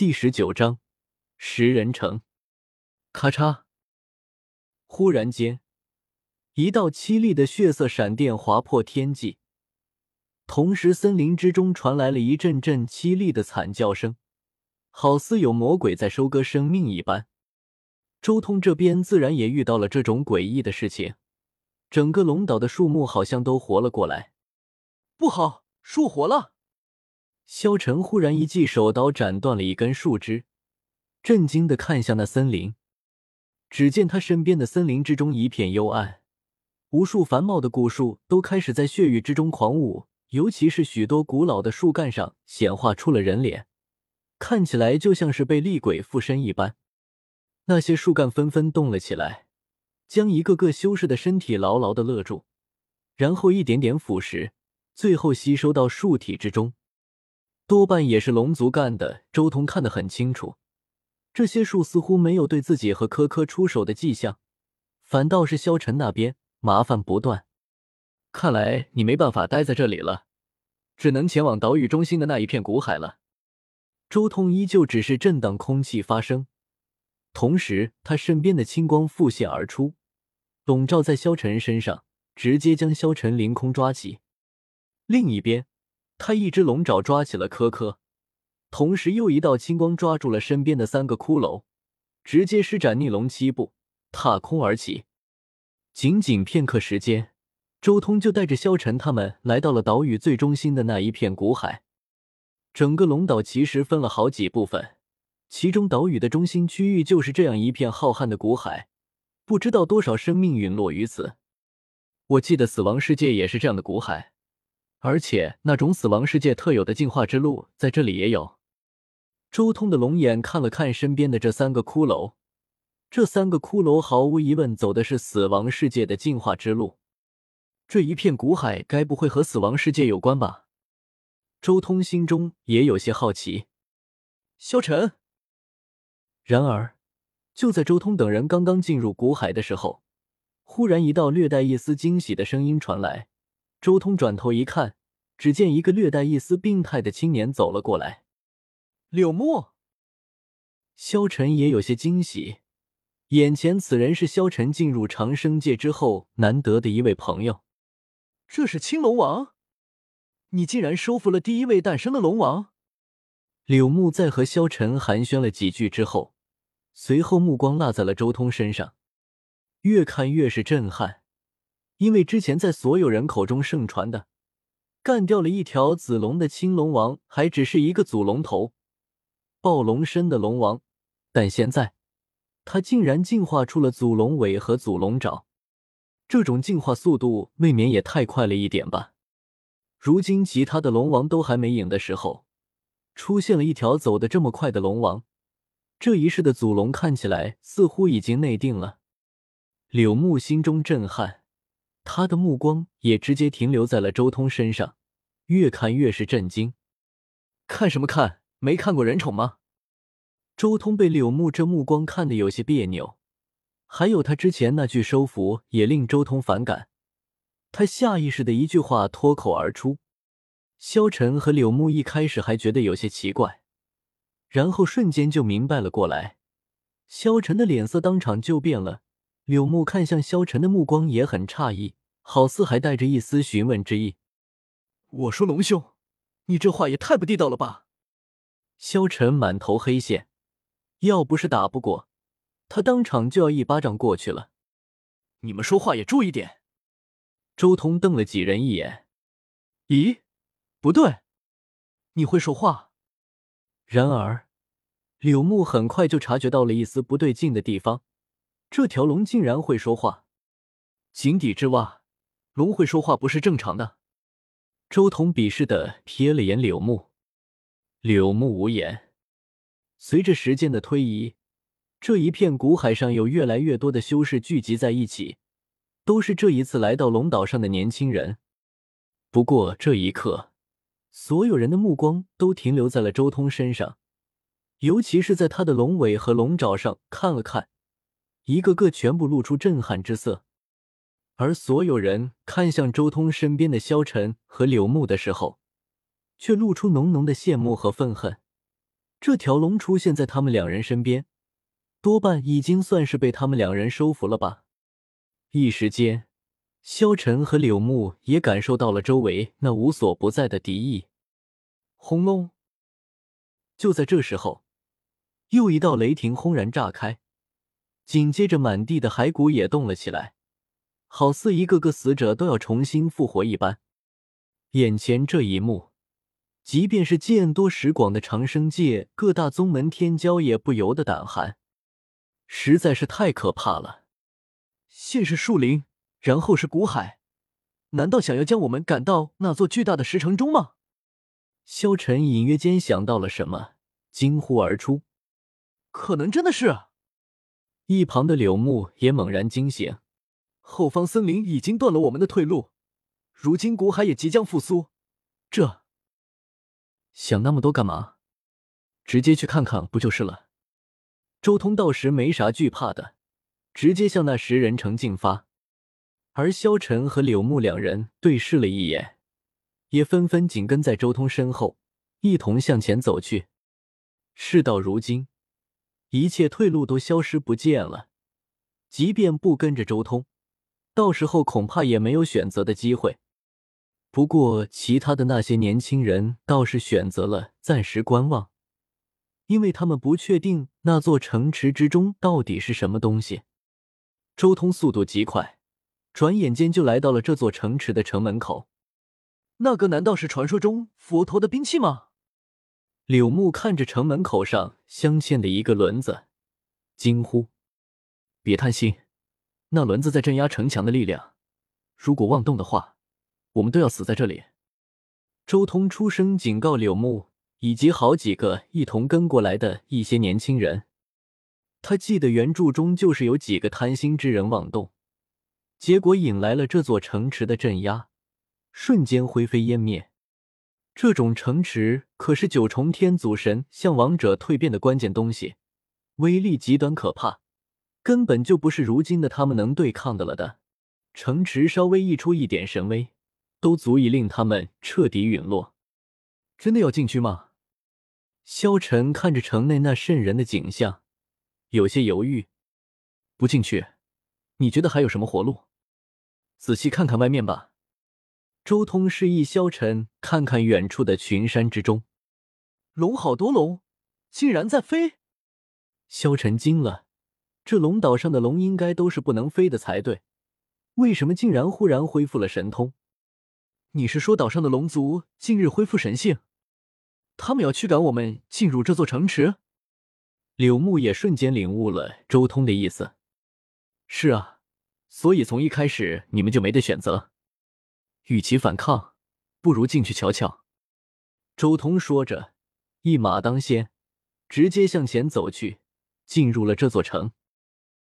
第十九章食人城。咔嚓！忽然间，一道凄厉的血色闪电划破天际，同时森林之中传来了一阵阵凄厉的惨叫声，好似有魔鬼在收割生命一般。周通这边自然也遇到了这种诡异的事情，整个龙岛的树木好像都活了过来。不好，树活了！萧晨忽然一记手刀斩断了一根树枝，震惊的看向那森林。只见他身边的森林之中一片幽暗，无数繁茂的古树都开始在血雨之中狂舞，尤其是许多古老的树干上显化出了人脸，看起来就像是被厉鬼附身一般。那些树干纷纷动了起来，将一个个修士的身体牢牢的勒住，然后一点点腐蚀，最后吸收到树体之中。多半也是龙族干的。周通看得很清楚，这些树似乎没有对自己和科科出手的迹象，反倒是萧晨那边麻烦不断。看来你没办法待在这里了，只能前往岛屿中心的那一片古海了。周通依旧只是震荡空气发声。同时，他身边的青光复现而出，笼罩在萧晨身上，直接将萧晨凌空抓起。另一边，他一只龙爪抓起了科科，同时又一道青光抓住了身边的三个骷髅，直接施展逆龙七步，踏空而起。仅仅片刻时间，周通就带着萧晨他们来到了岛屿最中心的那一片古海。整个龙岛其实分了好几部分。其中岛屿的中心区域就是这样一片浩瀚的古海，不知道多少生命陨落于此。我记得死亡世界也是这样的古海，而且那种死亡世界特有的进化之路在这里也有。周通的龙眼看了看身边的这三个骷髅，这三个骷髅毫无疑问走的是死亡世界的进化之路。这一片古海该不会和死亡世界有关吧？周通心中也有些好奇。萧晨。然而，就在周通等人刚刚进入古海的时候，忽然一道略带一丝惊喜的声音传来。周通转头一看，只见一个略带一丝病态的青年走了过来。柳木，萧晨也有些惊喜，眼前此人是萧晨进入长生界之后难得的一位朋友。这是青龙王，你竟然收服了第一位诞生的龙王！柳木在和萧晨寒暄了几句之后。随后，目光落在了周通身上，越看越是震撼，因为之前在所有人口中盛传的干掉了一条紫龙的青龙王，还只是一个祖龙头、暴龙身的龙王，但现在他竟然进化出了祖龙尾和祖龙爪，这种进化速度未免也太快了一点吧？如今其他的龙王都还没影的时候，出现了一条走得这么快的龙王。这一世的祖龙看起来似乎已经内定了，柳木心中震撼，他的目光也直接停留在了周通身上，越看越是震惊。看什么看？没看过人宠吗？周通被柳木这目光看得有些别扭，还有他之前那句收服也令周通反感。他下意识的一句话脱口而出。萧晨和柳木一开始还觉得有些奇怪。然后瞬间就明白了过来，萧晨的脸色当场就变了。柳木看向萧晨的目光也很诧异，好似还带着一丝询问之意。我说龙兄，你这话也太不地道了吧！萧晨满头黑线，要不是打不过，他当场就要一巴掌过去了。你们说话也注意点。周通瞪了几人一眼。咦，不对，你会说话？然而，柳木很快就察觉到了一丝不对劲的地方。这条龙竟然会说话！井底之蛙，龙会说话不是正常的。周彤鄙视的瞥了眼柳木，柳木无言。随着时间的推移，这一片古海上有越来越多的修士聚集在一起，都是这一次来到龙岛上的年轻人。不过这一刻。所有人的目光都停留在了周通身上，尤其是在他的龙尾和龙爪上看了看，一个个全部露出震撼之色。而所有人看向周通身边的萧晨和柳木的时候，却露出浓浓的羡慕和愤恨。这条龙出现在他们两人身边，多半已经算是被他们两人收服了吧。一时间，萧晨和柳木也感受到了周围那无所不在的敌意。轰隆！就在这时候，又一道雷霆轰然炸开，紧接着满地的骸骨也动了起来，好似一个个死者都要重新复活一般。眼前这一幕。即便是见多识广的长生界各大宗门天骄也不由得胆寒，实在是太可怕了。先是树林，然后是古海，难道想要将我们赶到那座巨大的石城中吗？萧晨隐约间想到了什么，惊呼而出：“可能真的是！”一旁的柳木也猛然惊醒：“后方森林已经断了我们的退路，如今古海也即将复苏，这……”想那么多干嘛？直接去看看不就是了？周通倒时没啥惧怕的，直接向那十人城进发。而萧晨和柳木两人对视了一眼，也纷纷紧跟在周通身后，一同向前走去。事到如今，一切退路都消失不见了，即便不跟着周通，到时候恐怕也没有选择的机会。不过，其他的那些年轻人倒是选择了暂时观望，因为他们不确定那座城池之中到底是什么东西。周通速度极快，转眼间就来到了这座城池的城门口。那个难道是传说中佛陀的兵器吗？柳木看着城门口上镶嵌的一个轮子，惊呼：“别贪心，那轮子在镇压城墙的力量，如果妄动的话。”我们都要死在这里！周通出声警告柳木以及好几个一同跟过来的一些年轻人。他记得原著中就是有几个贪心之人妄动，结果引来了这座城池的镇压，瞬间灰飞烟灭。这种城池可是九重天祖神向王者蜕变的关键东西，威力极端可怕，根本就不是如今的他们能对抗的了的。城池稍微溢出一点神威。都足以令他们彻底陨落。真的要进去吗？萧晨看着城内那瘆人的景象，有些犹豫。不进去，你觉得还有什么活路？仔细看看外面吧。周通示意萧晨看看远处的群山之中，龙好多龙，竟然在飞。萧晨惊了，这龙岛上的龙应该都是不能飞的才对，为什么竟然忽然恢复了神通？你是说岛上的龙族近日恢复神性，他们要驱赶我们进入这座城池？柳木也瞬间领悟了周通的意思。是啊，所以从一开始你们就没得选择，与其反抗，不如进去瞧瞧。周通说着，一马当先，直接向前走去，进入了这座城。